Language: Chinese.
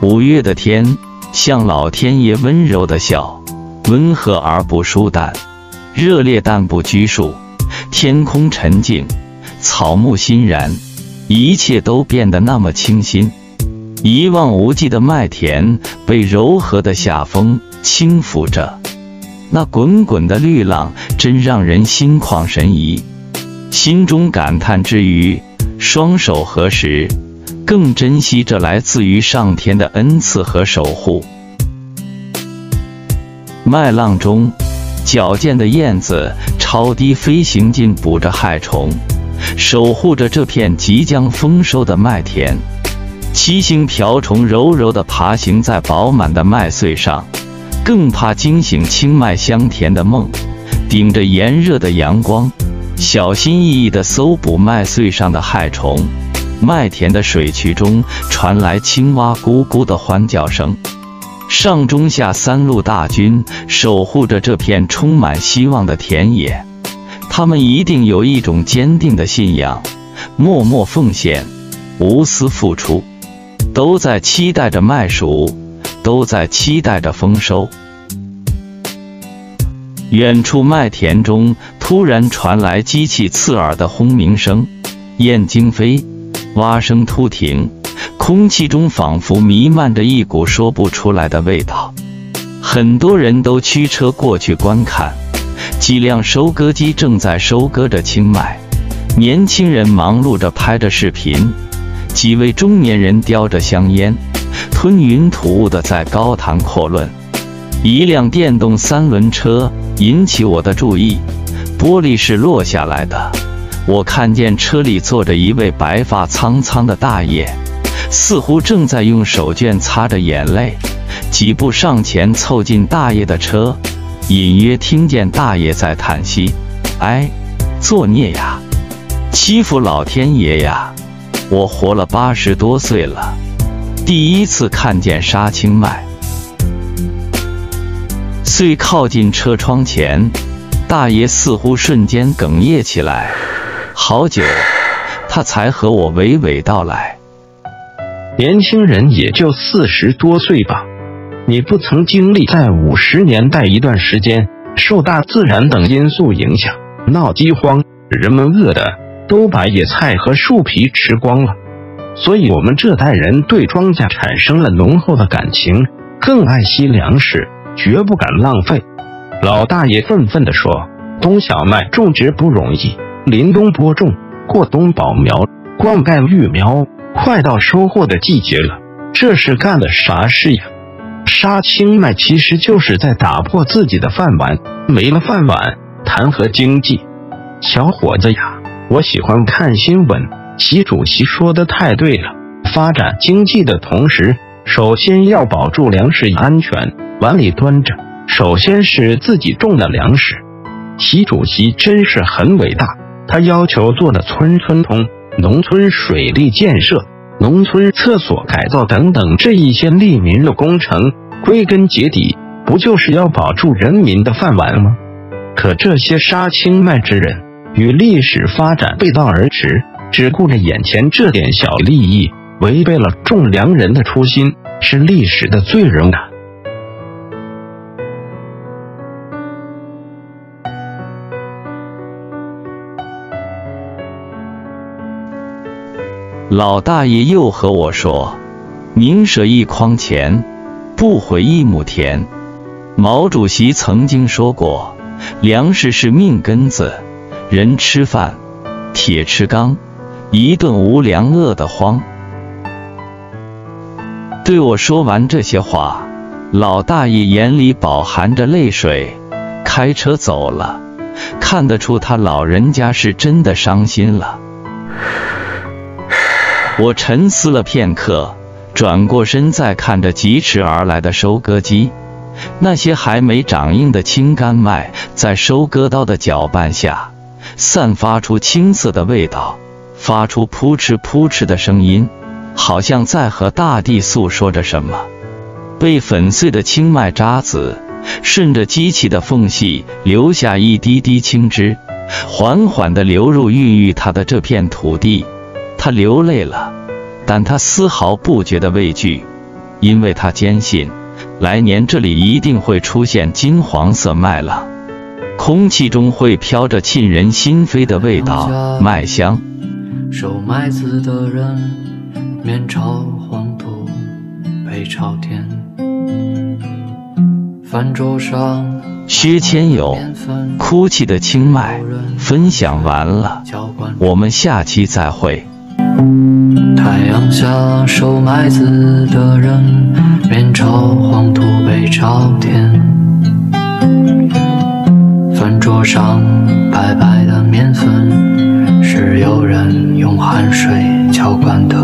五月的天，像老天爷温柔的笑，温和而不疏淡，热烈但不拘束。天空沉静，草木欣然，一切都变得那么清新。一望无际的麦田被柔和的夏风轻抚着，那滚滚的绿浪真让人心旷神怡。心中感叹之余，双手合十。更珍惜这来自于上天的恩赐和守护。麦浪中，矫健的燕子超低飞行进捕着害虫，守护着这片即将丰收的麦田。七星瓢虫柔柔地爬行在饱满的麦穗上，更怕惊醒清麦香甜的梦。顶着炎热的阳光，小心翼翼地搜捕麦穗上的害虫。麦田的水渠中传来青蛙咕咕的欢叫声。上中下三路大军守护着这片充满希望的田野，他们一定有一种坚定的信仰，默默奉献，无私付出，都在期待着麦熟，都在期待着丰收。远处麦田中突然传来机器刺耳的轰鸣声，燕惊飞。蛙声突停，空气中仿佛弥漫着一股说不出来的味道。很多人都驱车过去观看，几辆收割机正在收割着青麦，年轻人忙碌着拍着视频，几位中年人叼着香烟，吞云吐雾的在高谈阔论。一辆电动三轮车引起我的注意，玻璃是落下来的。我看见车里坐着一位白发苍苍的大爷，似乎正在用手绢擦着眼泪。几步上前，凑近大爷的车，隐约听见大爷在叹息：“哎，作孽呀，欺负老天爷呀！我活了八十多岁了，第一次看见杀青麦。”遂靠近车窗前，大爷似乎瞬间哽咽起来。好久，他才和我娓娓道来。年轻人也就四十多岁吧。你不曾经历在五十年代一段时间受大自然等因素影响，闹饥荒，人们饿的都把野菜和树皮吃光了。所以，我们这代人对庄稼产生了浓厚的感情，更爱惜粮食，绝不敢浪费。老大爷愤愤地说：“冬小麦种植不容易。”临冬播种，过冬保苗，灌溉育苗，快到收获的季节了。这是干的啥事呀？杀青麦其实就是在打破自己的饭碗，没了饭碗，谈何经济？小伙子呀，我喜欢看新闻，习主席说的太对了。发展经济的同时，首先要保住粮食安全。碗里端着，首先是自己种的粮食。习主席真是很伟大。他要求做的村村通、农村水利建设、农村厕所改造等等这一些利民的工程，归根结底不就是要保住人民的饭碗吗？可这些杀青卖之人与历史发展背道而驰，只顾着眼前这点小利益，违背了种粮人的初心，是历史的罪人啊！老大爷又和我说：“宁舍一筐钱，不毁一亩田。”毛主席曾经说过：“粮食是命根子，人吃饭，铁吃钢，一顿无粮饿得慌。”对我说完这些话，老大爷眼里饱含着泪水，开车走了。看得出他老人家是真的伤心了。我沉思了片刻，转过身再看着疾驰而来的收割机，那些还没长硬的青干麦在收割刀的搅拌下，散发出青涩的味道，发出扑哧扑哧的声音，好像在和大地诉说着什么。被粉碎的青麦渣子顺着机器的缝隙留下一滴滴青汁，缓缓地流入孕育它的这片土地。他流泪了，但他丝毫不觉得畏惧，因为他坚信，来年这里一定会出现金黄色麦了，空气中会飘着沁人心扉的味道，麦香。收麦子的人，面朝黄土背朝天，饭桌上薛千友，哭泣的青麦，分享完了，我们下期再会。太阳下收麦子的人，面朝黄土背朝天，饭桌上白白的面粉，是有人用汗水浇灌的。